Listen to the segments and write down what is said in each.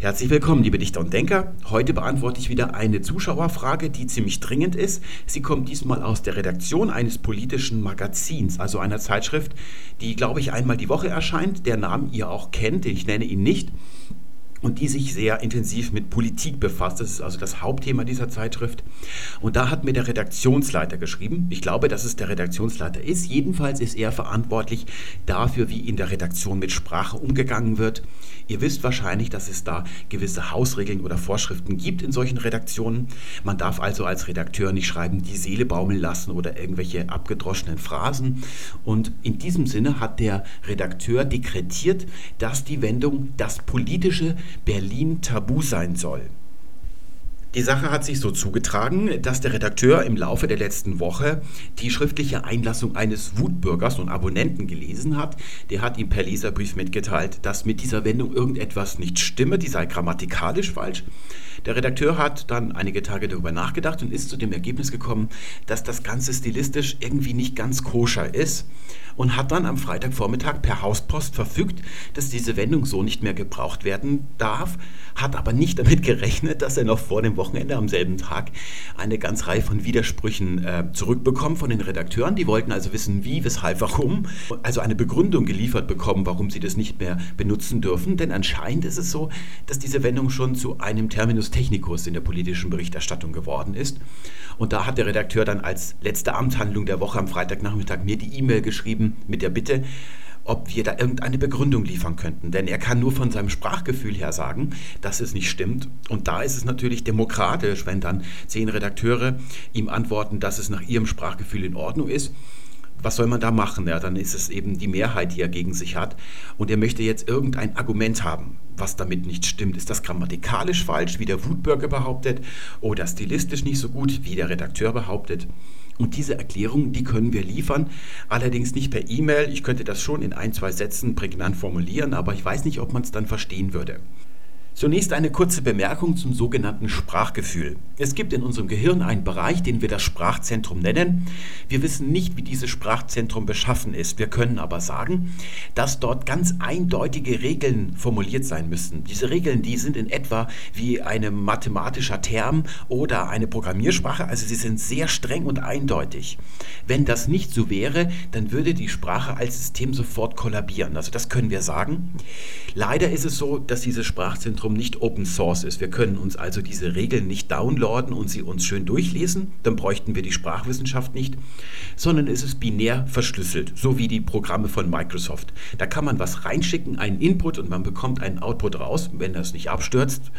Herzlich willkommen, liebe Dichter und Denker. Heute beantworte ich wieder eine Zuschauerfrage, die ziemlich dringend ist. Sie kommt diesmal aus der Redaktion eines politischen Magazins, also einer Zeitschrift, die, glaube ich, einmal die Woche erscheint, der Namen ihr auch kennt, ich nenne ihn nicht und die sich sehr intensiv mit Politik befasst. Das ist also das Hauptthema dieser Zeitschrift. Und da hat mir der Redaktionsleiter geschrieben. Ich glaube, dass es der Redaktionsleiter ist. Jedenfalls ist er verantwortlich dafür, wie in der Redaktion mit Sprache umgegangen wird. Ihr wisst wahrscheinlich, dass es da gewisse Hausregeln oder Vorschriften gibt in solchen Redaktionen. Man darf also als Redakteur nicht schreiben, die Seele baumeln lassen oder irgendwelche abgedroschenen Phrasen. Und in diesem Sinne hat der Redakteur dekretiert, dass die Wendung das politische Berlin tabu sein soll. Die Sache hat sich so zugetragen, dass der Redakteur im Laufe der letzten Woche die schriftliche Einlassung eines Wutbürgers und Abonnenten gelesen hat. Der hat ihm per Leserbrief mitgeteilt, dass mit dieser Wendung irgendetwas nicht stimme, die sei grammatikalisch falsch. Der Redakteur hat dann einige Tage darüber nachgedacht und ist zu dem Ergebnis gekommen, dass das Ganze stilistisch irgendwie nicht ganz koscher ist und hat dann am Freitagvormittag per Hauspost verfügt, dass diese Wendung so nicht mehr gebraucht werden darf, hat aber nicht damit gerechnet, dass er noch vor dem Wochenende am selben Tag eine ganz Reihe von Widersprüchen äh, zurückbekommt von den Redakteuren. Die wollten also wissen, wie, weshalb, warum, also eine Begründung geliefert bekommen, warum sie das nicht mehr benutzen dürfen. Denn anscheinend ist es so, dass diese Wendung schon zu einem Terminus technicus in der politischen Berichterstattung geworden ist. Und da hat der Redakteur dann als letzte Amtshandlung der Woche am Freitagnachmittag mir die E-Mail geschrieben, mit der Bitte, ob wir da irgendeine Begründung liefern könnten. Denn er kann nur von seinem Sprachgefühl her sagen, dass es nicht stimmt. Und da ist es natürlich demokratisch, wenn dann zehn Redakteure ihm antworten, dass es nach ihrem Sprachgefühl in Ordnung ist. Was soll man da machen? Ja, dann ist es eben die Mehrheit, die er gegen sich hat. Und er möchte jetzt irgendein Argument haben, was damit nicht stimmt. Ist das grammatikalisch falsch, wie der Wutbürger behauptet, oder stilistisch nicht so gut, wie der Redakteur behauptet? Und diese Erklärung, die können wir liefern, allerdings nicht per E-Mail. Ich könnte das schon in ein, zwei Sätzen prägnant formulieren, aber ich weiß nicht, ob man es dann verstehen würde. Zunächst eine kurze Bemerkung zum sogenannten Sprachgefühl. Es gibt in unserem Gehirn einen Bereich, den wir das Sprachzentrum nennen. Wir wissen nicht, wie dieses Sprachzentrum beschaffen ist. Wir können aber sagen, dass dort ganz eindeutige Regeln formuliert sein müssen. Diese Regeln, die sind in etwa wie ein mathematischer Term oder eine Programmiersprache, also sie sind sehr streng und eindeutig. Wenn das nicht so wäre, dann würde die Sprache als System sofort kollabieren. Also das können wir sagen. Leider ist es so, dass dieses Sprachzentrum Zentrum nicht Open Source ist. Wir können uns also diese Regeln nicht downloaden und sie uns schön durchlesen, dann bräuchten wir die Sprachwissenschaft nicht, sondern es ist binär verschlüsselt, so wie die Programme von Microsoft. Da kann man was reinschicken, einen Input und man bekommt einen Output raus, wenn das nicht abstürzt.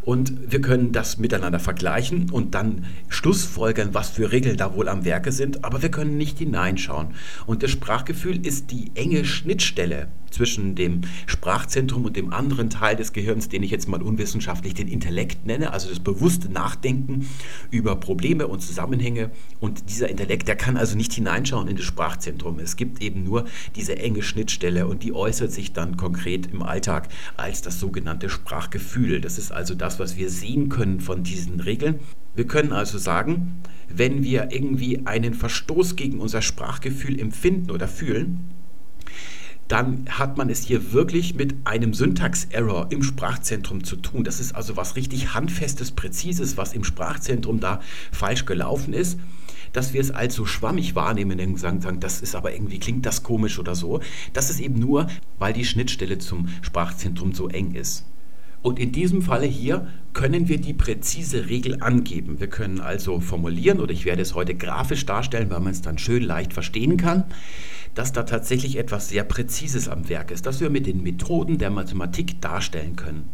Und wir können das miteinander vergleichen und dann schlussfolgern, was für Regeln da wohl am Werke sind, aber wir können nicht hineinschauen. Und das Sprachgefühl ist die enge Schnittstelle zwischen dem Sprachzentrum und dem anderen Teil des Gehirns, den ich jetzt mal unwissenschaftlich den Intellekt nenne, also das bewusste Nachdenken über Probleme und Zusammenhänge. Und dieser Intellekt, der kann also nicht hineinschauen in das Sprachzentrum. Es gibt eben nur diese enge Schnittstelle und die äußert sich dann konkret im Alltag als das sogenannte Sprachgefühl. Das ist also das, was wir sehen können von diesen Regeln. Wir können also sagen, wenn wir irgendwie einen Verstoß gegen unser Sprachgefühl empfinden oder fühlen, dann hat man es hier wirklich mit einem Syntax-Error im Sprachzentrum zu tun. Das ist also was richtig Handfestes, Präzises, was im Sprachzentrum da falsch gelaufen ist. Dass wir es allzu schwammig wahrnehmen und sagen, sagen, das ist aber irgendwie, klingt das komisch oder so. Das ist eben nur, weil die Schnittstelle zum Sprachzentrum so eng ist. Und in diesem Falle hier können wir die präzise Regel angeben. Wir können also formulieren, oder ich werde es heute grafisch darstellen, weil man es dann schön leicht verstehen kann dass da tatsächlich etwas sehr Präzises am Werk ist, das wir mit den Methoden der Mathematik darstellen können.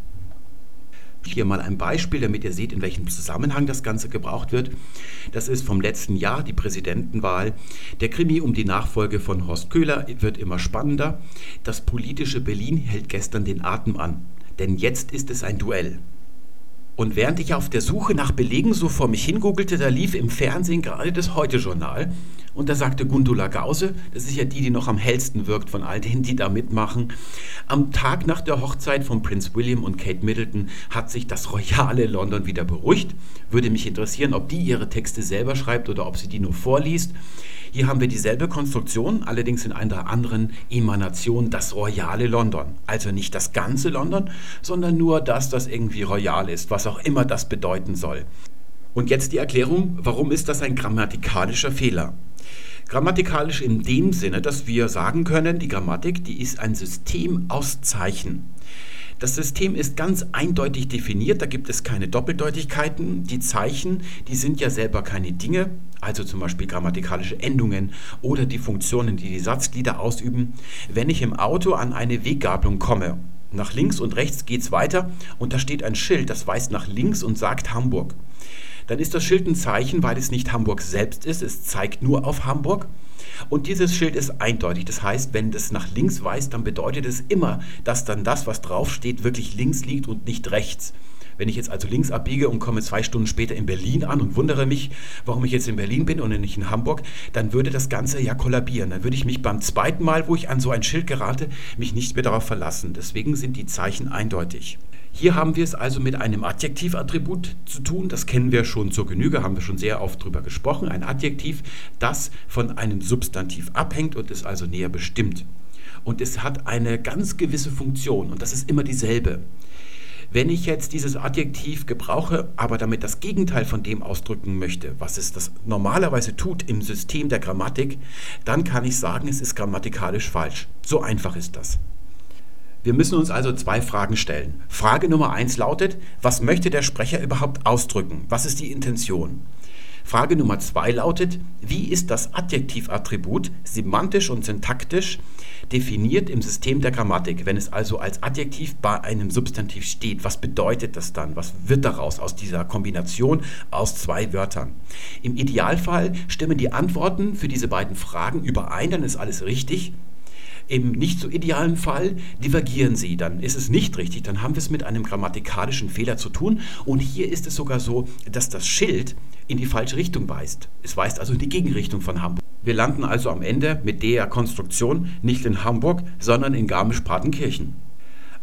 Hier mal ein Beispiel, damit ihr seht, in welchem Zusammenhang das Ganze gebraucht wird. Das ist vom letzten Jahr, die Präsidentenwahl. Der Krimi um die Nachfolge von Horst Köhler wird immer spannender. Das politische Berlin hält gestern den Atem an, denn jetzt ist es ein Duell. Und während ich auf der Suche nach Belegen so vor mich hingoogelte, da lief im Fernsehen gerade das Heute-Journal. Und da sagte Gundula Gause, das ist ja die, die noch am hellsten wirkt von all denen, die da mitmachen, am Tag nach der Hochzeit von Prince William und Kate Middleton hat sich das royale London wieder beruhigt. Würde mich interessieren, ob die ihre Texte selber schreibt oder ob sie die nur vorliest. Hier haben wir dieselbe Konstruktion, allerdings in einer anderen Emanation, das royale London. Also nicht das ganze London, sondern nur das, das irgendwie royal ist, was auch immer das bedeuten soll. Und jetzt die Erklärung, warum ist das ein grammatikalischer Fehler? Grammatikalisch in dem Sinne, dass wir sagen können, die Grammatik, die ist ein System aus Zeichen. Das System ist ganz eindeutig definiert, da gibt es keine Doppeldeutigkeiten. Die Zeichen, die sind ja selber keine Dinge, also zum Beispiel grammatikalische Endungen oder die Funktionen, die die Satzglieder ausüben. Wenn ich im Auto an eine Weggabelung komme, nach links und rechts geht es weiter und da steht ein Schild, das weist nach links und sagt Hamburg dann ist das Schild ein Zeichen, weil es nicht Hamburg selbst ist. Es zeigt nur auf Hamburg. Und dieses Schild ist eindeutig. Das heißt, wenn das nach links weist, dann bedeutet es immer, dass dann das, was draufsteht, wirklich links liegt und nicht rechts. Wenn ich jetzt also links abbiege und komme zwei Stunden später in Berlin an und wundere mich, warum ich jetzt in Berlin bin und nicht in Hamburg, dann würde das Ganze ja kollabieren. Dann würde ich mich beim zweiten Mal, wo ich an so ein Schild gerate, mich nicht mehr darauf verlassen. Deswegen sind die Zeichen eindeutig. Hier haben wir es also mit einem Adjektivattribut zu tun. Das kennen wir schon zur Genüge, haben wir schon sehr oft drüber gesprochen. Ein Adjektiv, das von einem Substantiv abhängt und ist also näher bestimmt. Und es hat eine ganz gewisse Funktion und das ist immer dieselbe. Wenn ich jetzt dieses Adjektiv gebrauche, aber damit das Gegenteil von dem ausdrücken möchte, was es das normalerweise tut im System der Grammatik, dann kann ich sagen, es ist grammatikalisch falsch. So einfach ist das. Wir müssen uns also zwei Fragen stellen. Frage Nummer eins lautet, was möchte der Sprecher überhaupt ausdrücken? Was ist die Intention? Frage Nummer zwei lautet, wie ist das Adjektivattribut semantisch und syntaktisch definiert im System der Grammatik, wenn es also als Adjektiv bei einem Substantiv steht? Was bedeutet das dann? Was wird daraus aus dieser Kombination aus zwei Wörtern? Im Idealfall stimmen die Antworten für diese beiden Fragen überein, dann ist alles richtig. Im nicht so idealen Fall divergieren sie, dann ist es nicht richtig, dann haben wir es mit einem grammatikalischen Fehler zu tun. Und hier ist es sogar so, dass das Schild in die falsche Richtung weist. Es weist also in die Gegenrichtung von Hamburg. Wir landen also am Ende mit der Konstruktion nicht in Hamburg, sondern in Garmisch-Partenkirchen.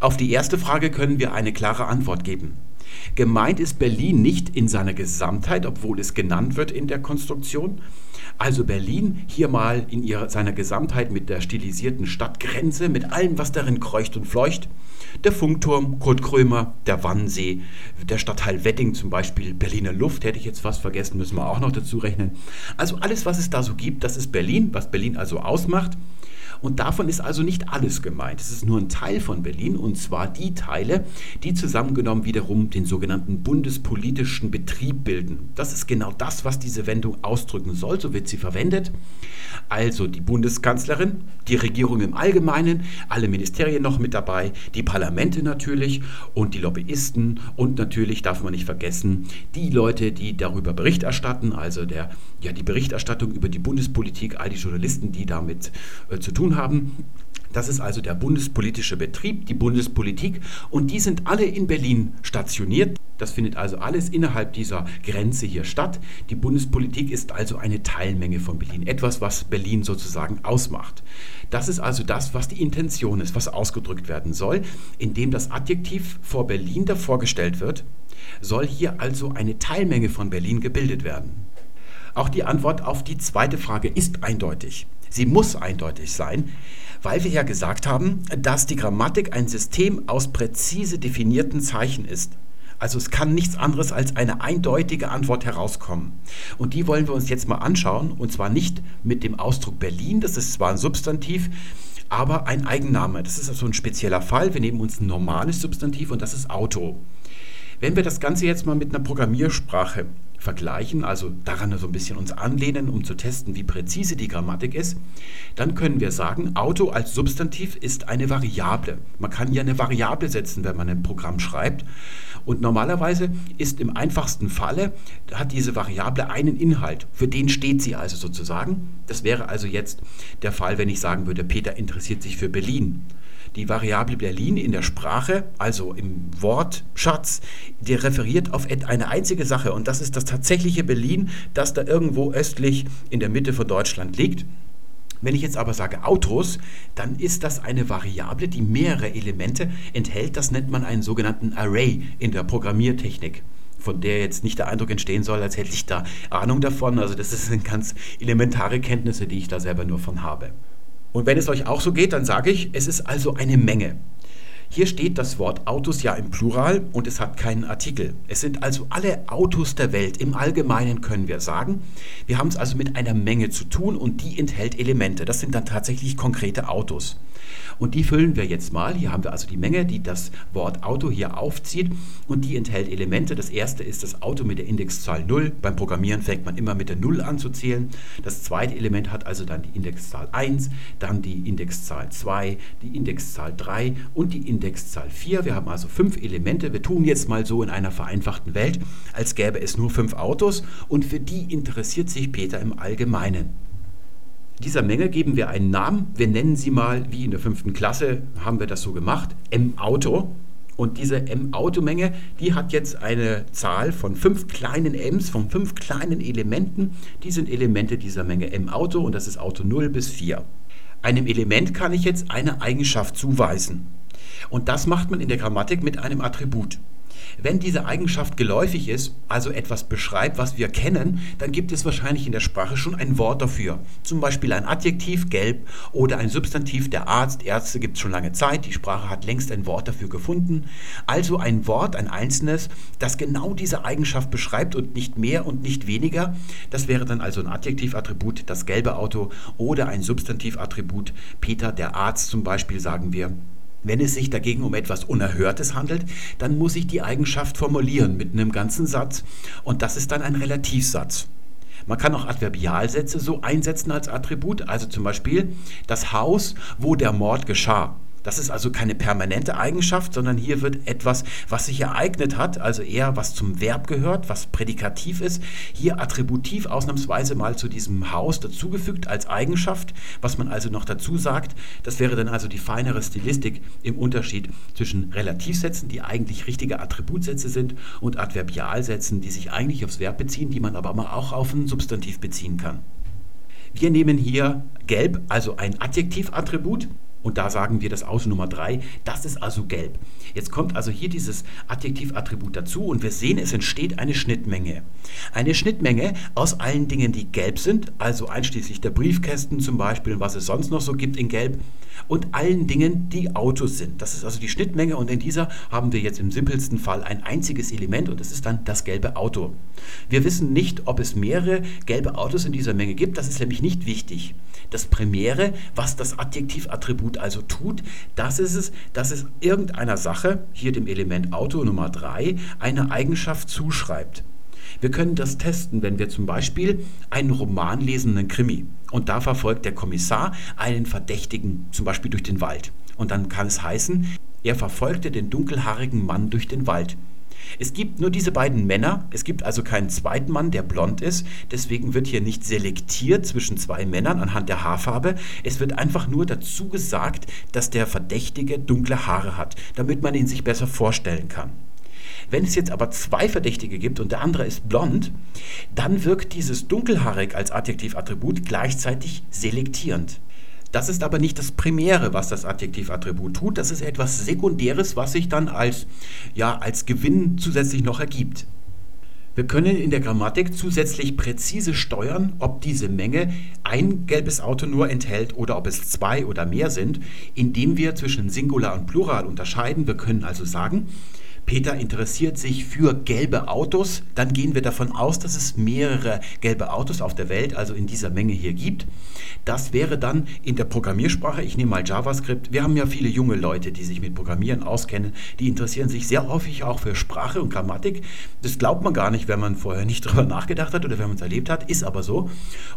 Auf die erste Frage können wir eine klare Antwort geben. Gemeint ist Berlin nicht in seiner Gesamtheit, obwohl es genannt wird in der Konstruktion. Also Berlin hier mal in ihrer, seiner Gesamtheit mit der stilisierten Stadtgrenze, mit allem, was darin kreucht und fleucht. Der Funkturm, Kurt Krömer, der Wannsee, der Stadtteil Wedding zum Beispiel, Berliner Luft, hätte ich jetzt fast vergessen, müssen wir auch noch dazu rechnen. Also alles, was es da so gibt, das ist Berlin, was Berlin also ausmacht. Und davon ist also nicht alles gemeint. Es ist nur ein Teil von Berlin und zwar die Teile, die zusammengenommen wiederum den sogenannten bundespolitischen Betrieb bilden. Das ist genau das, was diese Wendung ausdrücken soll. So wird sie verwendet. Also die Bundeskanzlerin, die Regierung im Allgemeinen, alle Ministerien noch mit dabei, die Parlamente natürlich und die Lobbyisten und natürlich darf man nicht vergessen, die Leute, die darüber Bericht erstatten, also der, ja, die Berichterstattung über die Bundespolitik, all die Journalisten, die damit äh, zu tun haben. Das ist also der bundespolitische Betrieb, die Bundespolitik und die sind alle in Berlin stationiert. Das findet also alles innerhalb dieser Grenze hier statt. Die Bundespolitik ist also eine Teilmenge von Berlin, etwas, was Berlin sozusagen ausmacht. Das ist also das, was die Intention ist, was ausgedrückt werden soll, indem das Adjektiv vor Berlin davor gestellt wird, soll hier also eine Teilmenge von Berlin gebildet werden. Auch die Antwort auf die zweite Frage ist eindeutig. Sie muss eindeutig sein, weil wir ja gesagt haben, dass die Grammatik ein System aus präzise definierten Zeichen ist. Also es kann nichts anderes als eine eindeutige Antwort herauskommen. Und die wollen wir uns jetzt mal anschauen, und zwar nicht mit dem Ausdruck Berlin, das ist zwar ein Substantiv, aber ein Eigenname. Das ist also ein spezieller Fall. Wir nehmen uns ein normales Substantiv und das ist Auto. Wenn wir das Ganze jetzt mal mit einer Programmiersprache vergleichen, also daran so ein bisschen uns anlehnen, um zu testen, wie präzise die Grammatik ist, dann können wir sagen, Auto als Substantiv ist eine Variable. Man kann ja eine Variable setzen, wenn man ein Programm schreibt. Und normalerweise ist im einfachsten Falle, hat diese Variable einen Inhalt. Für den steht sie also sozusagen. Das wäre also jetzt der Fall, wenn ich sagen würde, Peter interessiert sich für Berlin die Variable Berlin in der Sprache, also im Wortschatz, der referiert auf eine einzige Sache und das ist das tatsächliche Berlin, das da irgendwo östlich in der Mitte von Deutschland liegt. Wenn ich jetzt aber sage Autos, dann ist das eine Variable, die mehrere Elemente enthält. Das nennt man einen sogenannten Array in der Programmiertechnik. von der jetzt nicht der Eindruck entstehen soll, als hätte ich da Ahnung davon. Also das sind ganz elementare Kenntnisse, die ich da selber nur von habe. Und wenn es euch auch so geht, dann sage ich, es ist also eine Menge. Hier steht das Wort Autos ja im Plural und es hat keinen Artikel. Es sind also alle Autos der Welt. Im Allgemeinen können wir sagen. Wir haben es also mit einer Menge zu tun und die enthält Elemente. Das sind dann tatsächlich konkrete Autos. Und die füllen wir jetzt mal. Hier haben wir also die Menge, die das Wort Auto hier aufzieht und die enthält Elemente. Das erste ist das Auto mit der Indexzahl 0. Beim Programmieren fängt man immer mit der 0 an zu zählen. Das zweite Element hat also dann die Indexzahl 1, dann die Indexzahl 2, die Indexzahl 3 und die Indexzahl 4. Wir haben also fünf Elemente. Wir tun jetzt mal so in einer vereinfachten Welt, als gäbe es nur fünf Autos und für die interessiert sich Peter im Allgemeinen. Dieser Menge geben wir einen Namen. Wir nennen sie mal, wie in der fünften Klasse haben wir das so gemacht, M-Auto. Und diese M-Auto-Menge, die hat jetzt eine Zahl von fünf kleinen M's, von fünf kleinen Elementen. Die sind Elemente dieser Menge M-Auto und das ist Auto 0 bis 4. Einem Element kann ich jetzt eine Eigenschaft zuweisen. Und das macht man in der Grammatik mit einem Attribut. Wenn diese Eigenschaft geläufig ist, also etwas beschreibt, was wir kennen, dann gibt es wahrscheinlich in der Sprache schon ein Wort dafür. Zum Beispiel ein Adjektiv, gelb, oder ein Substantiv, der Arzt, Ärzte gibt es schon lange Zeit, die Sprache hat längst ein Wort dafür gefunden. Also ein Wort, ein einzelnes, das genau diese Eigenschaft beschreibt und nicht mehr und nicht weniger. Das wäre dann also ein Adjektivattribut, das gelbe Auto, oder ein Substantivattribut, Peter, der Arzt zum Beispiel, sagen wir. Wenn es sich dagegen um etwas Unerhörtes handelt, dann muss ich die Eigenschaft formulieren mit einem ganzen Satz und das ist dann ein Relativsatz. Man kann auch Adverbialsätze so einsetzen als Attribut, also zum Beispiel das Haus, wo der Mord geschah. Das ist also keine permanente Eigenschaft, sondern hier wird etwas, was sich ereignet hat, also eher was zum Verb gehört, was prädikativ ist, hier attributiv ausnahmsweise mal zu diesem Haus dazugefügt als Eigenschaft, was man also noch dazu sagt. Das wäre dann also die feinere Stilistik im Unterschied zwischen Relativsätzen, die eigentlich richtige Attributsätze sind, und Adverbialsätzen, die sich eigentlich aufs Verb beziehen, die man aber auch auf ein Substantiv beziehen kann. Wir nehmen hier gelb, also ein Adjektivattribut, und da sagen wir das Auto Nummer 3, das ist also gelb. Jetzt kommt also hier dieses Adjektivattribut dazu und wir sehen, es entsteht eine Schnittmenge. Eine Schnittmenge aus allen Dingen, die gelb sind, also einschließlich der Briefkästen zum Beispiel und was es sonst noch so gibt in gelb, und allen Dingen, die Autos sind. Das ist also die Schnittmenge und in dieser haben wir jetzt im simpelsten Fall ein einziges Element und das ist dann das gelbe Auto. Wir wissen nicht, ob es mehrere gelbe Autos in dieser Menge gibt, das ist nämlich nicht wichtig. Das Primäre, was das Adjektivattribut also tut, das ist es, dass es irgendeiner Sache, hier dem Element Auto Nummer 3, eine Eigenschaft zuschreibt. Wir können das testen, wenn wir zum Beispiel einen Roman lesen, einen Krimi. Und da verfolgt der Kommissar einen Verdächtigen, zum Beispiel durch den Wald. Und dann kann es heißen, er verfolgte den dunkelhaarigen Mann durch den Wald. Es gibt nur diese beiden Männer, es gibt also keinen zweiten Mann, der blond ist, deswegen wird hier nicht selektiert zwischen zwei Männern anhand der Haarfarbe, es wird einfach nur dazu gesagt, dass der Verdächtige dunkle Haare hat, damit man ihn sich besser vorstellen kann. Wenn es jetzt aber zwei Verdächtige gibt und der andere ist blond, dann wirkt dieses dunkelhaarig als Adjektivattribut gleichzeitig selektierend. Das ist aber nicht das Primäre, was das Adjektivattribut tut. Das ist etwas Sekundäres, was sich dann als, ja, als Gewinn zusätzlich noch ergibt. Wir können in der Grammatik zusätzlich präzise steuern, ob diese Menge ein gelbes Auto nur enthält oder ob es zwei oder mehr sind, indem wir zwischen Singular und Plural unterscheiden. Wir können also sagen, Peter interessiert sich für gelbe Autos, dann gehen wir davon aus, dass es mehrere gelbe Autos auf der Welt, also in dieser Menge hier gibt. Das wäre dann in der Programmiersprache, ich nehme mal JavaScript, wir haben ja viele junge Leute, die sich mit Programmieren auskennen, die interessieren sich sehr häufig auch für Sprache und Grammatik. Das glaubt man gar nicht, wenn man vorher nicht drüber nachgedacht hat oder wenn man es erlebt hat, ist aber so.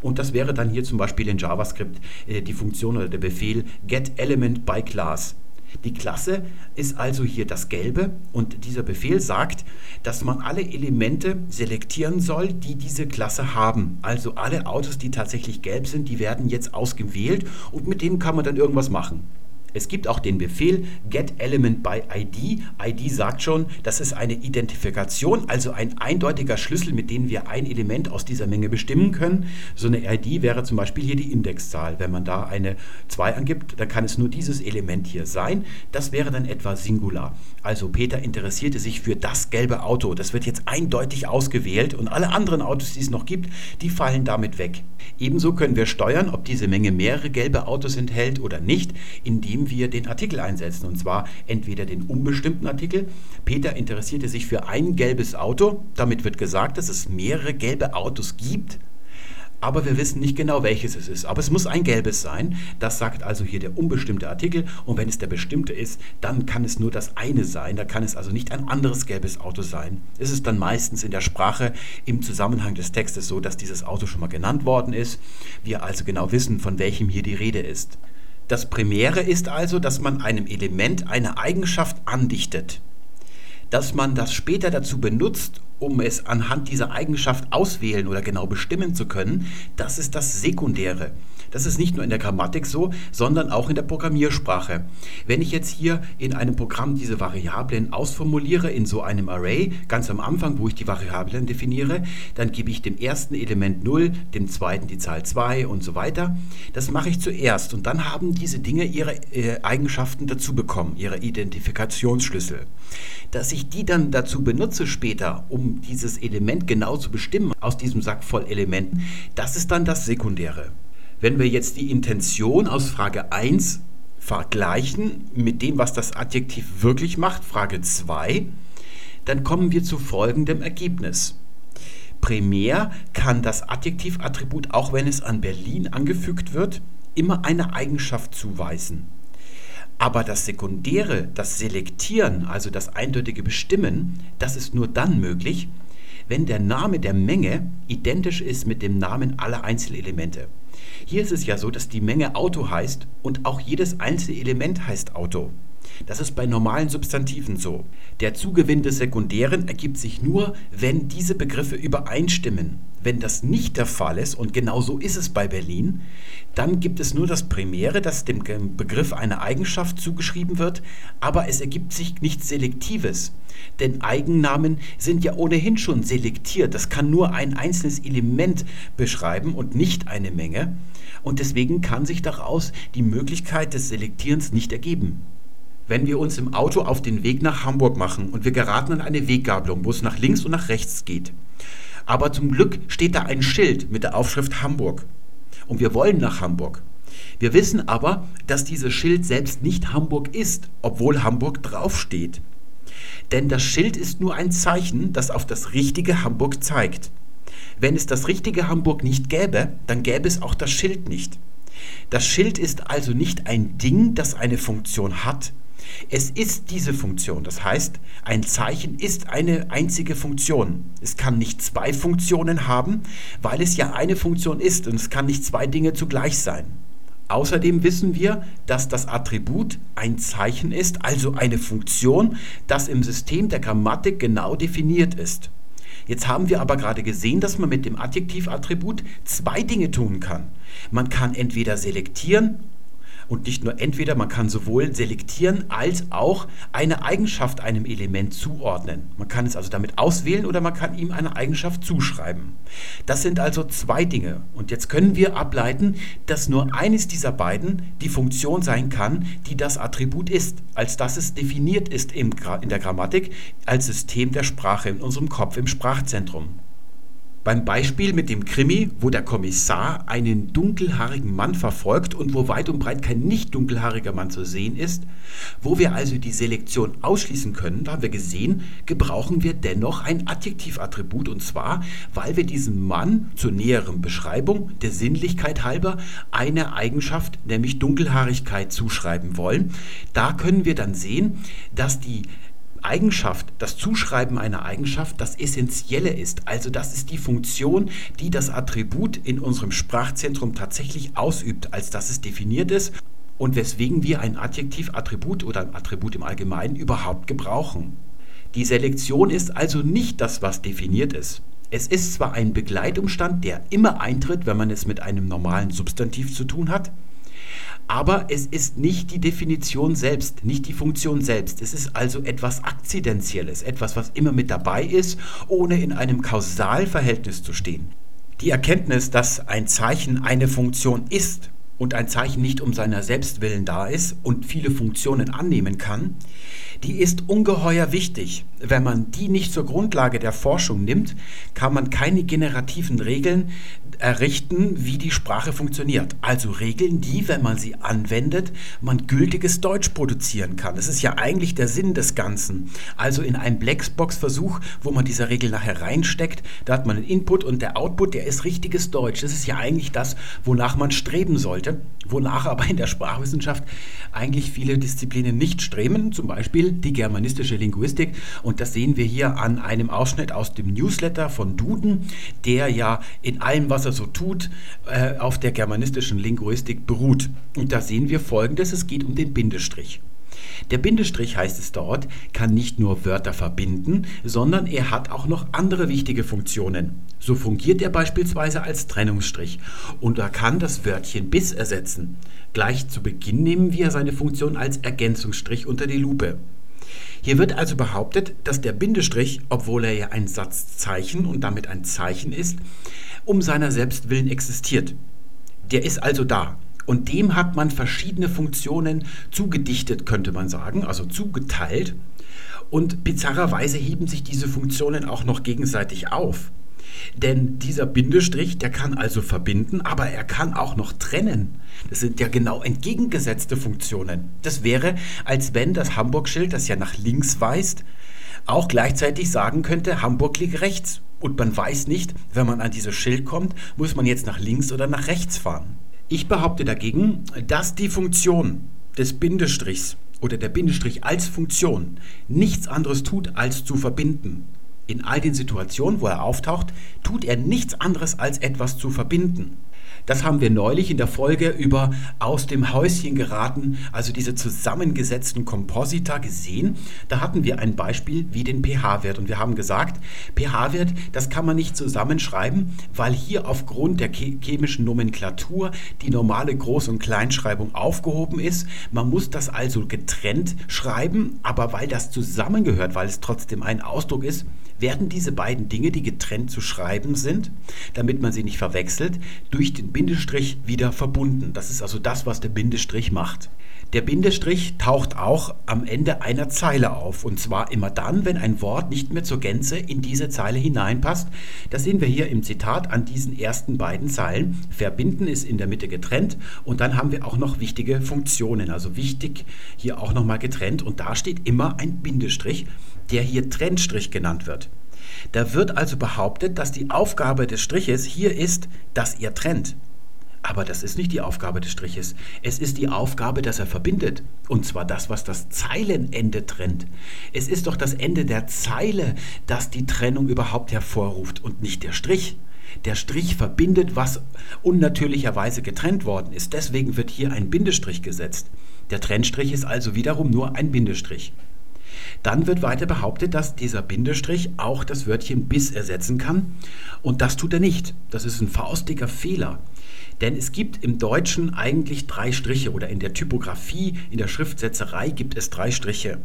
Und das wäre dann hier zum Beispiel in JavaScript äh, die Funktion oder der Befehl getElementByClass. Die Klasse ist also hier das Gelbe und dieser Befehl sagt, dass man alle Elemente selektieren soll, die diese Klasse haben. Also alle Autos, die tatsächlich gelb sind, die werden jetzt ausgewählt und mit denen kann man dann irgendwas machen. Es gibt auch den Befehl getElement by ID. ID sagt schon, das ist eine Identifikation, also ein eindeutiger Schlüssel, mit dem wir ein Element aus dieser Menge bestimmen können. So eine ID wäre zum Beispiel hier die Indexzahl. Wenn man da eine 2 angibt, dann kann es nur dieses Element hier sein. Das wäre dann etwa Singular. Also Peter interessierte sich für das gelbe Auto. Das wird jetzt eindeutig ausgewählt und alle anderen Autos, die es noch gibt, die fallen damit weg. Ebenso können wir steuern, ob diese Menge mehrere gelbe Autos enthält oder nicht, indem wir den Artikel einsetzen. Und zwar entweder den unbestimmten Artikel. Peter interessierte sich für ein gelbes Auto. Damit wird gesagt, dass es mehrere gelbe Autos gibt aber wir wissen nicht genau, welches es ist. Aber es muss ein gelbes sein. Das sagt also hier der unbestimmte Artikel. Und wenn es der bestimmte ist, dann kann es nur das eine sein. Da kann es also nicht ein anderes gelbes Auto sein. Es ist dann meistens in der Sprache im Zusammenhang des Textes so, dass dieses Auto schon mal genannt worden ist. Wir also genau wissen, von welchem hier die Rede ist. Das Primäre ist also, dass man einem Element eine Eigenschaft andichtet dass man das später dazu benutzt, um es anhand dieser Eigenschaft auswählen oder genau bestimmen zu können, das ist das Sekundäre. Das ist nicht nur in der Grammatik so, sondern auch in der Programmiersprache. Wenn ich jetzt hier in einem Programm diese Variablen ausformuliere in so einem Array, ganz am Anfang, wo ich die Variablen definiere, dann gebe ich dem ersten Element 0, dem zweiten die Zahl 2 und so weiter. Das mache ich zuerst und dann haben diese Dinge ihre äh, Eigenschaften dazu bekommen, ihre Identifikationsschlüssel. Dass ich die dann dazu benutze später, um dieses Element genau zu bestimmen aus diesem Sack voll Elementen, das ist dann das Sekundäre. Wenn wir jetzt die Intention aus Frage 1 vergleichen mit dem, was das Adjektiv wirklich macht, Frage 2, dann kommen wir zu folgendem Ergebnis. Primär kann das Adjektivattribut, auch wenn es an Berlin angefügt wird, immer eine Eigenschaft zuweisen. Aber das Sekundäre, das Selektieren, also das eindeutige Bestimmen, das ist nur dann möglich, wenn der Name der Menge identisch ist mit dem Namen aller Einzelelemente. Hier ist es ja so, dass die Menge Auto heißt und auch jedes einzelne Element heißt Auto. Das ist bei normalen Substantiven so. Der Zugewinn des Sekundären ergibt sich nur, wenn diese Begriffe übereinstimmen. Wenn das nicht der Fall ist, und genau so ist es bei Berlin, dann gibt es nur das Primäre, das dem Begriff eine Eigenschaft zugeschrieben wird, aber es ergibt sich nichts Selektives. Denn Eigennamen sind ja ohnehin schon selektiert. Das kann nur ein einzelnes Element beschreiben und nicht eine Menge. Und deswegen kann sich daraus die Möglichkeit des Selektierens nicht ergeben. Wenn wir uns im Auto auf den Weg nach Hamburg machen und wir geraten an eine Weggabelung, wo es nach links und nach rechts geht, aber zum Glück steht da ein Schild mit der Aufschrift Hamburg. Und wir wollen nach Hamburg. Wir wissen aber, dass dieses Schild selbst nicht Hamburg ist, obwohl Hamburg draufsteht. Denn das Schild ist nur ein Zeichen, das auf das richtige Hamburg zeigt. Wenn es das richtige Hamburg nicht gäbe, dann gäbe es auch das Schild nicht. Das Schild ist also nicht ein Ding, das eine Funktion hat, es ist diese Funktion. Das heißt, ein Zeichen ist eine einzige Funktion. Es kann nicht zwei Funktionen haben, weil es ja eine Funktion ist und es kann nicht zwei Dinge zugleich sein. Außerdem wissen wir, dass das Attribut ein Zeichen ist, also eine Funktion, das im System der Grammatik genau definiert ist. Jetzt haben wir aber gerade gesehen, dass man mit dem Adjektivattribut zwei Dinge tun kann. Man kann entweder selektieren und nicht nur entweder, man kann sowohl selektieren als auch eine Eigenschaft einem Element zuordnen. Man kann es also damit auswählen oder man kann ihm eine Eigenschaft zuschreiben. Das sind also zwei Dinge. Und jetzt können wir ableiten, dass nur eines dieser beiden die Funktion sein kann, die das Attribut ist, als dass es definiert ist in der Grammatik als System der Sprache in unserem Kopf, im Sprachzentrum. Beim Beispiel mit dem Krimi, wo der Kommissar einen dunkelhaarigen Mann verfolgt und wo weit und breit kein nicht dunkelhaariger Mann zu sehen ist, wo wir also die Selektion ausschließen können, da haben wir gesehen, gebrauchen wir dennoch ein Adjektivattribut und zwar, weil wir diesem Mann zur näheren Beschreibung der Sinnlichkeit halber eine Eigenschaft, nämlich Dunkelhaarigkeit zuschreiben wollen. Da können wir dann sehen, dass die Eigenschaft, das Zuschreiben einer Eigenschaft, das Essentielle ist. Also das ist die Funktion, die das Attribut in unserem Sprachzentrum tatsächlich ausübt, als dass es definiert ist und weswegen wir ein Adjektivattribut oder ein Attribut im Allgemeinen überhaupt gebrauchen. Die Selektion ist also nicht das, was definiert ist. Es ist zwar ein Begleitumstand, der immer eintritt, wenn man es mit einem normalen Substantiv zu tun hat, Aber es ist nicht die Definition selbst, nicht die Funktion selbst. Es ist also etwas Akzidentielles, etwas, was immer mit dabei ist, ohne in einem Kausalverhältnis zu stehen. Die Erkenntnis, dass ein Zeichen eine Funktion ist und ein Zeichen nicht um seiner selbst willen da ist und viele Funktionen annehmen kann, die ist ungeheuer wichtig. Wenn man die nicht zur Grundlage der Forschung nimmt, kann man keine generativen Regeln errichten, wie die Sprache funktioniert. Also Regeln, die, wenn man sie anwendet, man gültiges Deutsch produzieren kann. Das ist ja eigentlich der Sinn des Ganzen. Also in einem Blackbox-Versuch, wo man diese Regel nachher reinsteckt, da hat man einen Input und der Output, der ist richtiges Deutsch. Das ist ja eigentlich das, wonach man streben sollte, wonach aber in der Sprachwissenschaft eigentlich viele Disziplinen nicht streben, zum Beispiel die germanistische Linguistik. Und das sehen wir hier an einem Ausschnitt aus dem Newsletter von Duden, der ja in allem, was er so tut, äh, auf der germanistischen Linguistik beruht. Und da sehen wir folgendes, es geht um den Bindestrich. Der Bindestrich, heißt es dort, kann nicht nur Wörter verbinden, sondern er hat auch noch andere wichtige Funktionen. So fungiert er beispielsweise als Trennungsstrich und er kann das Wörtchen bis ersetzen. Gleich zu Beginn nehmen wir seine Funktion als Ergänzungsstrich unter die Lupe. Hier wird also behauptet, dass der Bindestrich, obwohl er ja ein Satzzeichen und damit ein Zeichen ist, um seiner selbst willen existiert. Der ist also da. Und dem hat man verschiedene Funktionen zugedichtet, könnte man sagen, also zugeteilt. Und bizarrerweise heben sich diese Funktionen auch noch gegenseitig auf. Denn dieser Bindestrich, der kann also verbinden, aber er kann auch noch trennen. Das sind ja genau entgegengesetzte Funktionen. Das wäre, als wenn das Hamburg-Schild, das ja nach links weist, auch gleichzeitig sagen könnte, Hamburg liegt rechts. Und man weiß nicht, wenn man an dieses Schild kommt, muss man jetzt nach links oder nach rechts fahren. Ich behaupte dagegen, dass die Funktion des Bindestrichs oder der Bindestrich als Funktion nichts anderes tut, als zu verbinden. In all den Situationen, wo er auftaucht, tut er nichts anderes als etwas zu verbinden. Das haben wir neulich in der Folge über aus dem Häuschen geraten, also diese zusammengesetzten Komposita gesehen. Da hatten wir ein Beispiel wie den pH-Wert und wir haben gesagt, pH-Wert, das kann man nicht zusammenschreiben, weil hier aufgrund der chemischen Nomenklatur die normale Groß- und Kleinschreibung aufgehoben ist. Man muss das also getrennt schreiben, aber weil das zusammengehört, weil es trotzdem ein Ausdruck ist, werden diese beiden Dinge, die getrennt zu schreiben sind, damit man sie nicht verwechselt, durch den Bindestrich wieder verbunden. Das ist also das, was der Bindestrich macht. Der Bindestrich taucht auch am Ende einer Zeile auf und zwar immer dann, wenn ein Wort nicht mehr zur Gänze in diese Zeile hineinpasst. Das sehen wir hier im Zitat an diesen ersten beiden Zeilen. Verbinden ist in der Mitte getrennt und dann haben wir auch noch wichtige Funktionen, also wichtig hier auch nochmal getrennt und da steht immer ein Bindestrich der hier Trennstrich genannt wird. Da wird also behauptet, dass die Aufgabe des Striches hier ist, dass er trennt. Aber das ist nicht die Aufgabe des Striches. Es ist die Aufgabe, dass er verbindet. Und zwar das, was das Zeilenende trennt. Es ist doch das Ende der Zeile, das die Trennung überhaupt hervorruft und nicht der Strich. Der Strich verbindet, was unnatürlicherweise getrennt worden ist. Deswegen wird hier ein Bindestrich gesetzt. Der Trennstrich ist also wiederum nur ein Bindestrich. Dann wird weiter behauptet, dass dieser Bindestrich auch das Wörtchen bis ersetzen kann. Und das tut er nicht. Das ist ein faustdicker Fehler. Denn es gibt im Deutschen eigentlich drei Striche oder in der Typografie, in der Schriftsetzerei gibt es drei Striche.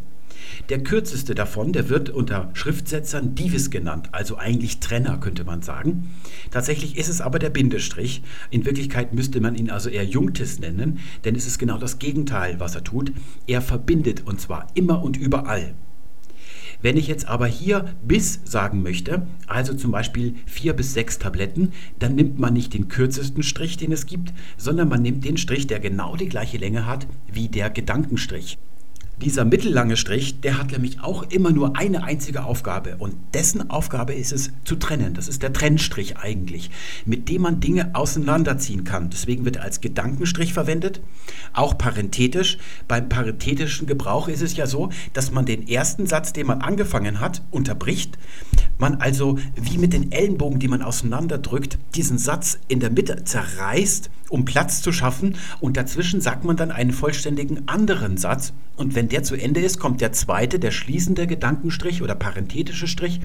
Der kürzeste davon, der wird unter Schriftsetzern Divis genannt, also eigentlich Trenner könnte man sagen. Tatsächlich ist es aber der Bindestrich. In Wirklichkeit müsste man ihn also eher Jungtis nennen, denn es ist genau das Gegenteil, was er tut. Er verbindet und zwar immer und überall. Wenn ich jetzt aber hier bis sagen möchte, also zum Beispiel vier bis sechs Tabletten, dann nimmt man nicht den kürzesten Strich, den es gibt, sondern man nimmt den Strich, der genau die gleiche Länge hat wie der Gedankenstrich. Dieser mittellange Strich, der hat nämlich auch immer nur eine einzige Aufgabe und dessen Aufgabe ist es zu trennen. Das ist der Trennstrich eigentlich, mit dem man Dinge auseinanderziehen kann. Deswegen wird er als Gedankenstrich verwendet, auch parenthetisch. Beim paritätischen Gebrauch ist es ja so, dass man den ersten Satz, den man angefangen hat, unterbricht. Man also wie mit den Ellenbogen, die man auseinanderdrückt, diesen Satz in der Mitte zerreißt, um Platz zu schaffen und dazwischen sagt man dann einen vollständigen anderen Satz Und wenn der zu Ende ist, kommt der zweite, der schließende Gedankenstrich oder parenthetische Strich.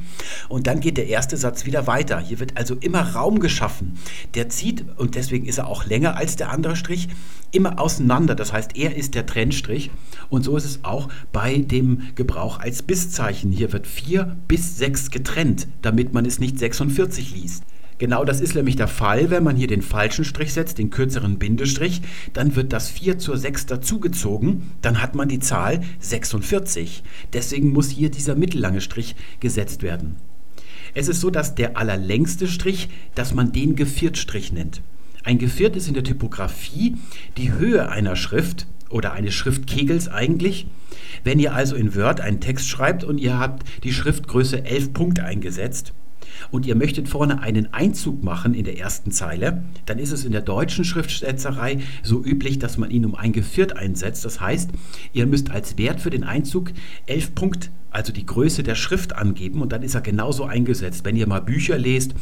Und dann geht der erste Satz wieder weiter. Hier wird also immer Raum geschaffen. Der zieht, und deswegen ist er auch länger als der andere Strich, immer auseinander. Das heißt, er ist der Trennstrich. Und so ist es auch bei dem Gebrauch als Bisszeichen. Hier wird 4 bis 6 getrennt, damit man es nicht 46 liest. Genau das ist nämlich der Fall, wenn man hier den falschen Strich setzt, den kürzeren Bindestrich, dann wird das 4 zur 6 dazugezogen, dann hat man die Zahl 46. Deswegen muss hier dieser mittellange Strich gesetzt werden. Es ist so, dass der allerlängste Strich, dass man den Geviertstrich nennt. Ein Geviert ist in der Typografie die Höhe einer Schrift oder eines Schriftkegels eigentlich. Wenn ihr also in Word einen Text schreibt und ihr habt die Schriftgröße 11 Punkt eingesetzt, und ihr möchtet vorne einen Einzug machen in der ersten Zeile, dann ist es in der deutschen Schriftsetzerei so üblich, dass man ihn um ein Geviert einsetzt. Das heißt, ihr müsst als Wert für den Einzug 11 Punkt also die Größe der Schrift angeben und dann ist er genauso eingesetzt. Wenn ihr mal Bücher lest,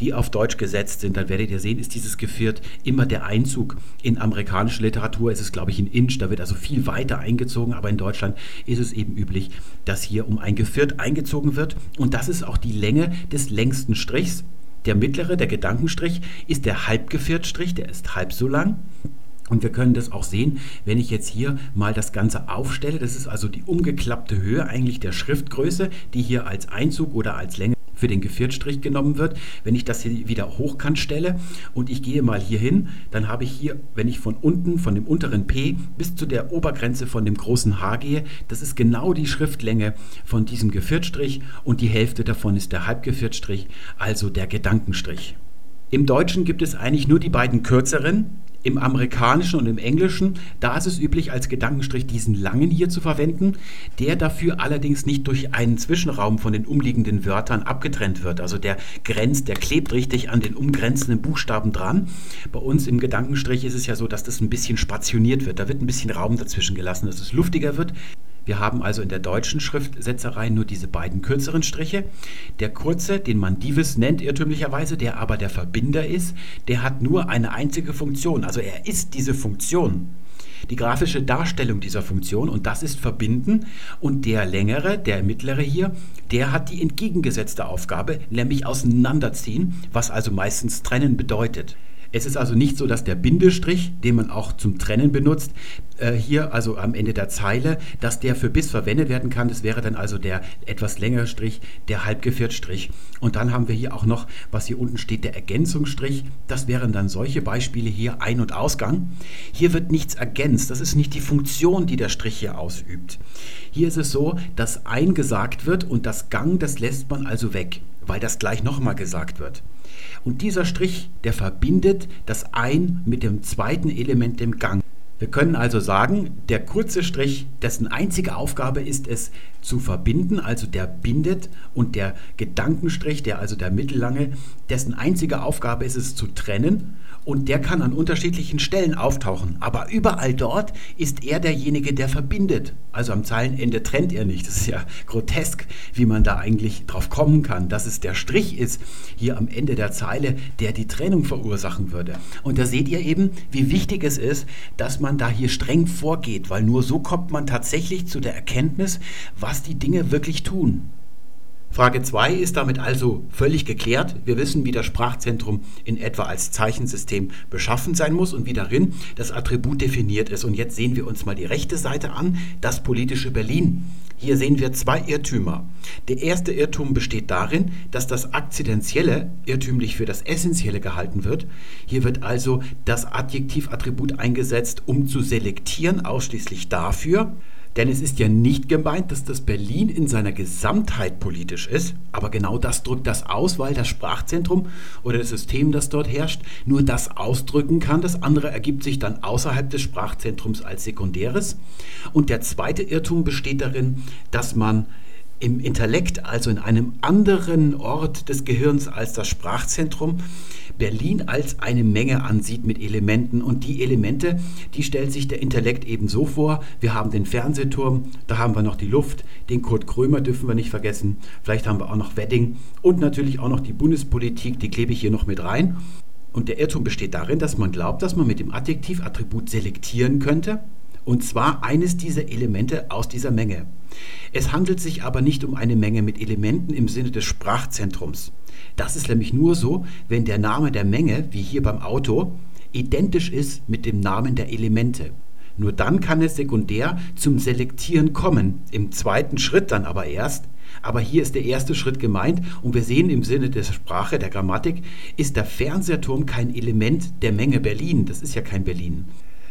die auf Deutsch gesetzt sind, dann werdet ihr sehen, ist dieses Geviert immer der Einzug. In amerikanischer Literatur ist es, glaube ich, ein Inch, da wird also viel weiter eingezogen, aber in Deutschland ist es eben üblich, dass hier um ein Geviert eingezogen wird und das ist auch die Länge des längsten Strichs. Der mittlere, der Gedankenstrich, ist der Halbgeviertstrich, der ist halb so lang. Und wir können das auch sehen, wenn ich jetzt hier mal das Ganze aufstelle. Das ist also die umgeklappte Höhe eigentlich der Schriftgröße, die hier als Einzug oder als Länge für den Geviertstrich genommen wird. Wenn ich das hier wieder hochkant stelle und ich gehe mal hier hin, dann habe ich hier, wenn ich von unten, von dem unteren P bis zu der Obergrenze von dem großen H gehe, das ist genau die Schriftlänge von diesem Geviertstrich und die Hälfte davon ist der Halbgeviertstrich, also der Gedankenstrich. Im Deutschen gibt es eigentlich nur die beiden kürzeren, im Amerikanischen und im Englischen, da ist es üblich, als Gedankenstrich diesen langen hier zu verwenden, der dafür allerdings nicht durch einen Zwischenraum von den umliegenden Wörtern abgetrennt wird. Also der grenzt, der klebt richtig an den umgrenzenden Buchstaben dran. Bei uns im Gedankenstrich ist es ja so, dass das ein bisschen spationiert wird. Da wird ein bisschen Raum dazwischen gelassen, dass es luftiger wird. Wir haben also in der deutschen Schriftsetzerei nur diese beiden kürzeren Striche. Der kurze, den man Divis nennt irrtümlicherweise, der aber der Verbinder ist, der hat nur eine einzige Funktion. Also er ist diese Funktion. Die grafische Darstellung dieser Funktion und das ist verbinden und der längere, der mittlere hier, der hat die entgegengesetzte Aufgabe, nämlich auseinanderziehen, was also meistens trennen bedeutet. Es ist also nicht so, dass der Bindestrich, den man auch zum Trennen benutzt, äh, hier also am Ende der Zeile, dass der für bis verwendet werden kann. Das wäre dann also der etwas längere Strich, der Halbgeviertstrich. Und dann haben wir hier auch noch, was hier unten steht, der Ergänzungsstrich. Das wären dann solche Beispiele hier Ein- und Ausgang. Hier wird nichts ergänzt. Das ist nicht die Funktion, die der Strich hier ausübt. Hier ist es so, dass Ein gesagt wird und das Gang, das lässt man also weg, weil das gleich nochmal gesagt wird. Und dieser Strich, der verbindet das Ein mit dem zweiten Element, dem Gang. Wir können also sagen, der kurze Strich, dessen einzige Aufgabe ist es zu verbinden, also der bindet, und der Gedankenstrich, der also der mittellange, dessen einzige Aufgabe ist es zu trennen und der kann an unterschiedlichen Stellen auftauchen. Aber überall dort ist er derjenige, der verbindet. Also am Zeilenende trennt er nicht. Das ist ja grotesk, wie man da eigentlich drauf kommen kann, dass es der Strich ist hier am Ende der Zeile, der die Trennung verursachen würde. Und da seht ihr eben, wie wichtig es ist, dass man da hier streng vorgeht, weil nur so kommt man tatsächlich zu der Erkenntnis, was die Dinge wirklich tun. Frage 2 ist damit also völlig geklärt. Wir wissen, wie das Sprachzentrum in etwa als Zeichensystem beschaffen sein muss und wie darin das Attribut definiert ist. Und jetzt sehen wir uns mal die rechte Seite an, das politische Berlin. Hier sehen wir zwei Irrtümer. Der erste Irrtum besteht darin, dass das Akzidentielle irrtümlich für das Essentielle gehalten wird. Hier wird also das Adjektivattribut eingesetzt, um zu selektieren, ausschließlich dafür, denn es ist ja nicht gemeint, dass das Berlin in seiner Gesamtheit politisch ist, aber genau das drückt das aus, weil das Sprachzentrum oder das System, das dort herrscht, nur das ausdrücken kann. Das andere ergibt sich dann außerhalb des Sprachzentrums als sekundäres. Und der zweite Irrtum besteht darin, dass man im Intellekt, also in einem anderen Ort des Gehirns als das Sprachzentrum, Berlin als eine Menge ansieht mit Elementen. Und die Elemente, die stellt sich der Intellekt eben so vor. Wir haben den Fernsehturm, da haben wir noch die Luft, den Kurt Krömer dürfen wir nicht vergessen. Vielleicht haben wir auch noch Wedding und natürlich auch noch die Bundespolitik, die klebe ich hier noch mit rein. Und der Irrtum besteht darin, dass man glaubt, dass man mit dem Adjektivattribut selektieren könnte und zwar eines dieser Elemente aus dieser Menge. Es handelt sich aber nicht um eine Menge mit Elementen im Sinne des Sprachzentrums. Das ist nämlich nur so, wenn der Name der Menge, wie hier beim Auto, identisch ist mit dem Namen der Elemente. Nur dann kann es sekundär zum Selektieren kommen, im zweiten Schritt dann aber erst. Aber hier ist der erste Schritt gemeint und wir sehen im Sinne der Sprache, der Grammatik, ist der Fernsehturm kein Element der Menge Berlin. Das ist ja kein Berlin.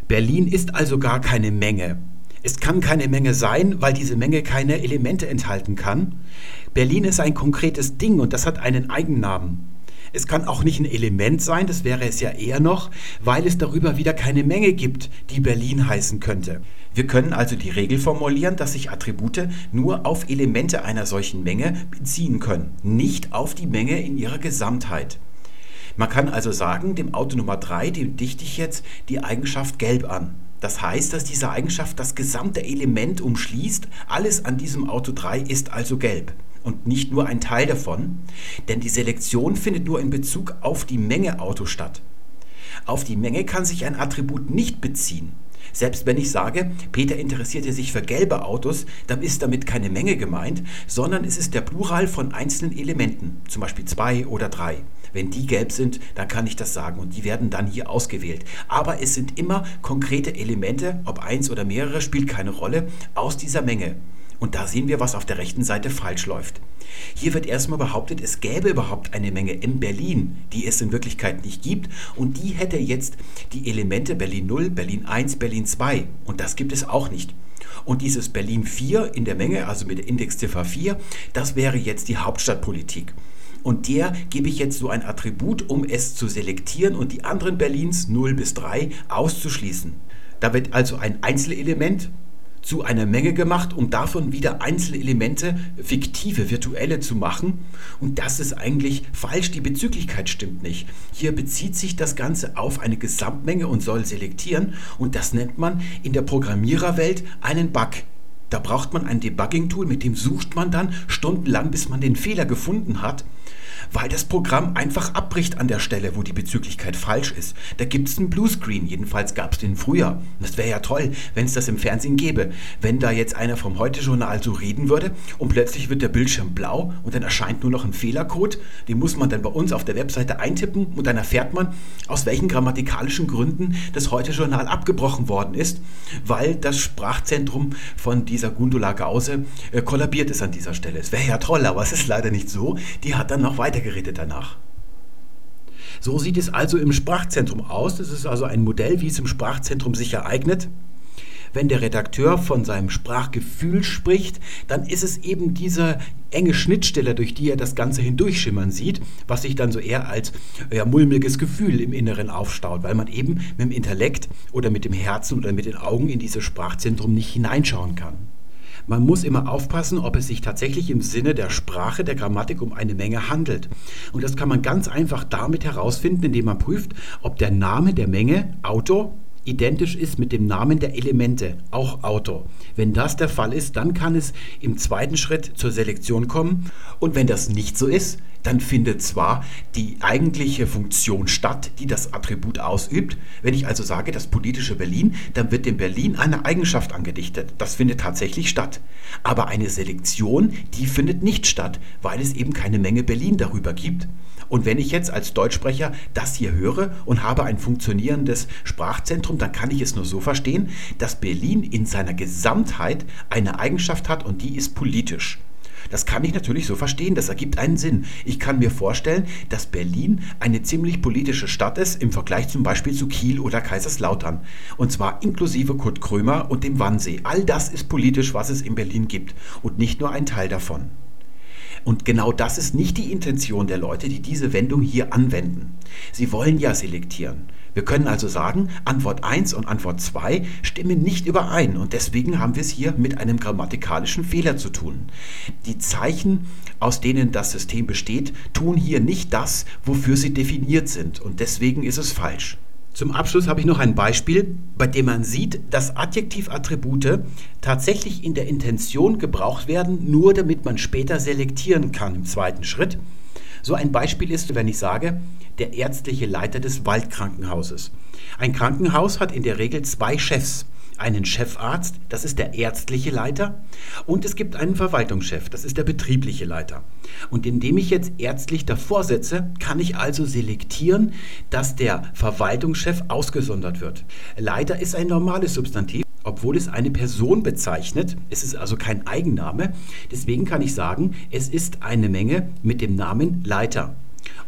Berlin ist also gar keine Menge. Es kann keine Menge sein, weil diese Menge keine Elemente enthalten kann. Berlin ist ein konkretes Ding und das hat einen Eigennamen. Es kann auch nicht ein Element sein, das wäre es ja eher noch, weil es darüber wieder keine Menge gibt, die Berlin heißen könnte. Wir können also die Regel formulieren, dass sich Attribute nur auf Elemente einer solchen Menge beziehen können, nicht auf die Menge in ihrer Gesamtheit. Man kann also sagen, dem Auto Nummer 3, dem dichte ich jetzt die Eigenschaft gelb an. Das heißt, dass diese Eigenschaft das gesamte Element umschließt. Alles an diesem Auto 3 ist also gelb und nicht nur ein Teil davon, denn die Selektion findet nur in Bezug auf die Menge Auto statt. Auf die Menge kann sich ein Attribut nicht beziehen. Selbst wenn ich sage, Peter interessierte sich für gelbe Autos, dann ist damit keine Menge gemeint, sondern es ist der Plural von einzelnen Elementen, zum Beispiel zwei oder drei. Wenn die gelb sind, dann kann ich das sagen und die werden dann hier ausgewählt. Aber es sind immer konkrete Elemente, ob eins oder mehrere, spielt keine Rolle, aus dieser Menge. Und da sehen wir, was auf der rechten Seite falsch läuft. Hier wird erstmal behauptet, es gäbe überhaupt eine Menge in Berlin, die es in Wirklichkeit nicht gibt. Und die hätte jetzt die Elemente Berlin 0, Berlin 1, Berlin 2. Und das gibt es auch nicht. Und dieses Berlin 4 in der Menge, also mit der Indexziffer 4, das wäre jetzt die Hauptstadtpolitik. Und der gebe ich jetzt so ein Attribut, um es zu selektieren und die anderen Berlins 0 bis 3 auszuschließen. Da wird also ein Einzelelement zu einer Menge gemacht, um davon wieder Einzelelemente, fiktive, virtuelle zu machen. Und das ist eigentlich falsch, die Bezüglichkeit stimmt nicht. Hier bezieht sich das Ganze auf eine Gesamtmenge und soll selektieren und das nennt man in der Programmiererwelt einen Bug. Da braucht man ein Debugging-Tool, mit dem sucht man dann stundenlang, bis man den Fehler gefunden hat weil das Programm einfach abbricht an der Stelle, wo die Bezüglichkeit falsch ist. Da gibt es einen Bluescreen, jedenfalls gab es den früher. Das wäre ja toll, wenn es das im Fernsehen gäbe. Wenn da jetzt einer vom Heute-Journal so reden würde und plötzlich wird der Bildschirm blau und dann erscheint nur noch ein Fehlercode, den muss man dann bei uns auf der Webseite eintippen und dann erfährt man, aus welchen grammatikalischen Gründen das Heute-Journal abgebrochen worden ist, weil das Sprachzentrum von dieser Gundula Gause äh, kollabiert ist an dieser Stelle. Es wäre ja toll, aber es ist leider nicht so. Die hat dann noch weiter weitergeredet danach. So sieht es also im Sprachzentrum aus. Das ist also ein Modell, wie es im Sprachzentrum sich ereignet. Wenn der Redakteur von seinem Sprachgefühl spricht, dann ist es eben diese enge Schnittstelle, durch die er das Ganze hindurchschimmern sieht, was sich dann so eher als ja, mulmiges Gefühl im Inneren aufstaut, weil man eben mit dem Intellekt oder mit dem Herzen oder mit den Augen in dieses Sprachzentrum nicht hineinschauen kann. Man muss immer aufpassen, ob es sich tatsächlich im Sinne der Sprache, der Grammatik um eine Menge handelt. Und das kann man ganz einfach damit herausfinden, indem man prüft, ob der Name der Menge Auto identisch ist mit dem Namen der Elemente, auch Auto. Wenn das der Fall ist, dann kann es im zweiten Schritt zur Selektion kommen. Und wenn das nicht so ist, dann findet zwar die eigentliche Funktion statt, die das Attribut ausübt. Wenn ich also sage, das politische Berlin, dann wird dem Berlin eine Eigenschaft angedichtet. Das findet tatsächlich statt. Aber eine Selektion, die findet nicht statt, weil es eben keine Menge Berlin darüber gibt. Und wenn ich jetzt als Deutschsprecher das hier höre und habe ein funktionierendes Sprachzentrum, dann kann ich es nur so verstehen, dass Berlin in seiner Gesamtheit eine Eigenschaft hat und die ist politisch. Das kann ich natürlich so verstehen, das ergibt einen Sinn. Ich kann mir vorstellen, dass Berlin eine ziemlich politische Stadt ist im Vergleich zum Beispiel zu Kiel oder Kaiserslautern. Und zwar inklusive Kurt Krömer und dem Wannsee. All das ist politisch, was es in Berlin gibt und nicht nur ein Teil davon. Und genau das ist nicht die Intention der Leute, die diese Wendung hier anwenden. Sie wollen ja selektieren. Wir können also sagen, Antwort 1 und Antwort 2 stimmen nicht überein und deswegen haben wir es hier mit einem grammatikalischen Fehler zu tun. Die Zeichen, aus denen das System besteht, tun hier nicht das, wofür sie definiert sind und deswegen ist es falsch. Zum Abschluss habe ich noch ein Beispiel, bei dem man sieht, dass Adjektivattribute tatsächlich in der Intention gebraucht werden, nur damit man später selektieren kann im zweiten Schritt. So ein Beispiel ist, wenn ich sage, der ärztliche Leiter des Waldkrankenhauses. Ein Krankenhaus hat in der Regel zwei Chefs. Einen Chefarzt, das ist der ärztliche Leiter, und es gibt einen Verwaltungschef, das ist der betriebliche Leiter. Und indem ich jetzt ärztlich davor setze, kann ich also selektieren, dass der Verwaltungschef ausgesondert wird. Leiter ist ein normales Substantiv obwohl es eine Person bezeichnet. Es ist also kein Eigenname. Deswegen kann ich sagen, es ist eine Menge mit dem Namen Leiter.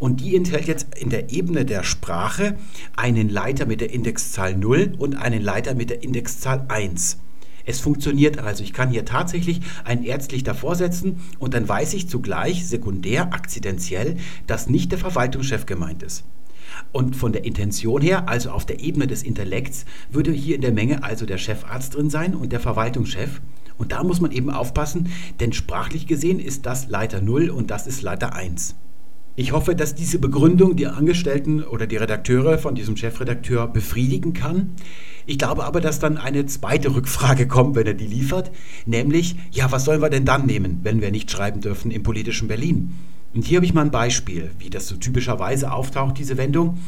Und die enthält jetzt in der Ebene der Sprache einen Leiter mit der Indexzahl 0 und einen Leiter mit der Indexzahl 1. Es funktioniert also. Ich kann hier tatsächlich ein ärztlich davor setzen und dann weiß ich zugleich sekundär, akzidentiell, dass nicht der Verwaltungschef gemeint ist. Und von der Intention her, also auf der Ebene des Intellekts, würde hier in der Menge also der Chefarzt drin sein und der Verwaltungschef. Und da muss man eben aufpassen, denn sprachlich gesehen ist das Leiter 0 und das ist Leiter 1. Ich hoffe, dass diese Begründung die Angestellten oder die Redakteure von diesem Chefredakteur befriedigen kann. Ich glaube aber, dass dann eine zweite Rückfrage kommt, wenn er die liefert, nämlich, ja, was sollen wir denn dann nehmen, wenn wir nicht schreiben dürfen im politischen Berlin? Und hier habe ich mal ein Beispiel, wie das so typischerweise auftaucht, diese Wendung.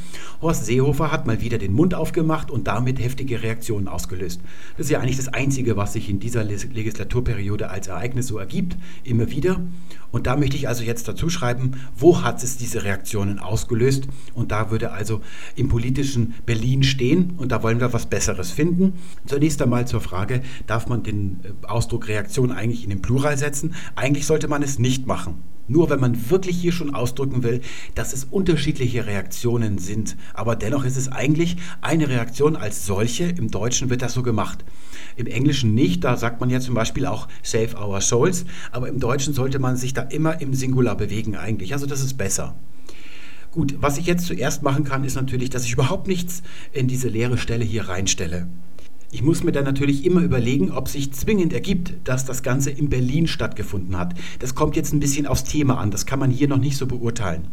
Horst Seehofer hat mal wieder den Mund aufgemacht und damit heftige Reaktionen ausgelöst. Das ist ja eigentlich das Einzige, was sich in dieser Legislaturperiode als Ereignis so ergibt, immer wieder. Und da möchte ich also jetzt dazu schreiben, wo hat es diese Reaktionen ausgelöst? Und da würde also im politischen Berlin stehen und da wollen wir was Besseres finden. Zunächst einmal zur Frage, darf man den äh, Ausdruck Reaktion eigentlich in den Plural setzen? Eigentlich sollte man es nicht machen. Nur wenn man wirklich hier schon ausdrücken will, dass es unterschiedliche Reaktionen sind. Aber dennoch ist es eigentlich eine Reaktion als solche. Im Deutschen wird das so gemacht. Im Englischen nicht. Da sagt man ja zum Beispiel auch Save Our Souls. Aber im Deutschen sollte man sich da immer im Singular bewegen eigentlich. Also das ist besser. Gut, was ich jetzt zuerst machen kann, ist natürlich, dass ich überhaupt nichts in diese leere Stelle hier reinstelle. Ich muss mir dann natürlich immer überlegen, ob sich zwingend ergibt, dass das Ganze in Berlin stattgefunden hat. Das kommt jetzt ein bisschen aufs Thema an, das kann man hier noch nicht so beurteilen.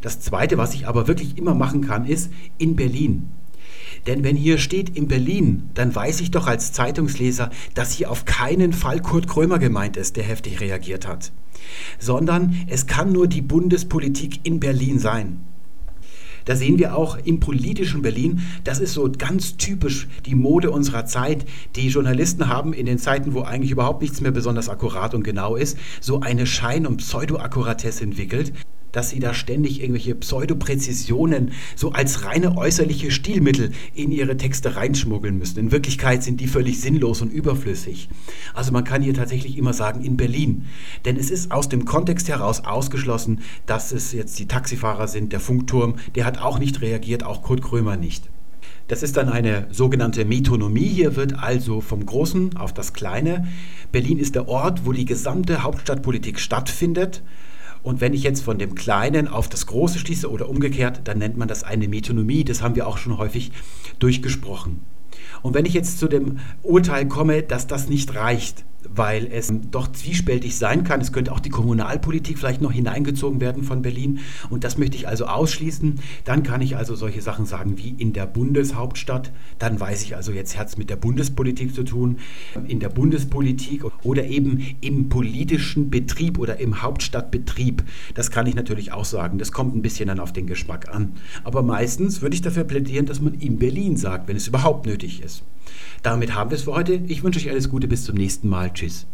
Das Zweite, was ich aber wirklich immer machen kann, ist in Berlin. Denn wenn hier steht in Berlin, dann weiß ich doch als Zeitungsleser, dass hier auf keinen Fall Kurt Krömer gemeint ist, der heftig reagiert hat. Sondern es kann nur die Bundespolitik in Berlin sein. Da sehen wir auch im politischen Berlin, das ist so ganz typisch die Mode unserer Zeit. Die Journalisten haben in den Zeiten, wo eigentlich überhaupt nichts mehr besonders akkurat und genau ist, so eine Schein- und Pseudo-Akkuratesse entwickelt dass sie da ständig irgendwelche Pseudopräzisionen so als reine äußerliche Stilmittel in ihre Texte reinschmuggeln müssen. In Wirklichkeit sind die völlig sinnlos und überflüssig. Also man kann hier tatsächlich immer sagen in Berlin. Denn es ist aus dem Kontext heraus ausgeschlossen, dass es jetzt die Taxifahrer sind, der Funkturm, der hat auch nicht reagiert, auch Kurt Krömer nicht. Das ist dann eine sogenannte Metonomie. Hier wird also vom Großen auf das Kleine. Berlin ist der Ort, wo die gesamte Hauptstadtpolitik stattfindet. Und wenn ich jetzt von dem Kleinen auf das Große schließe oder umgekehrt, dann nennt man das eine Metonomie. Das haben wir auch schon häufig durchgesprochen. Und wenn ich jetzt zu dem Urteil komme, dass das nicht reicht, weil es doch zwiespältig sein kann. Es könnte auch die Kommunalpolitik vielleicht noch hineingezogen werden von Berlin. Und das möchte ich also ausschließen. Dann kann ich also solche Sachen sagen wie in der Bundeshauptstadt. Dann weiß ich also, jetzt hat es mit der Bundespolitik zu tun. In der Bundespolitik oder eben im politischen Betrieb oder im Hauptstadtbetrieb. Das kann ich natürlich auch sagen. Das kommt ein bisschen dann auf den Geschmack an. Aber meistens würde ich dafür plädieren, dass man in Berlin sagt, wenn es überhaupt nötig ist. Damit haben wir es für heute. Ich wünsche euch alles Gute. Bis zum nächsten Mal. Tschüss.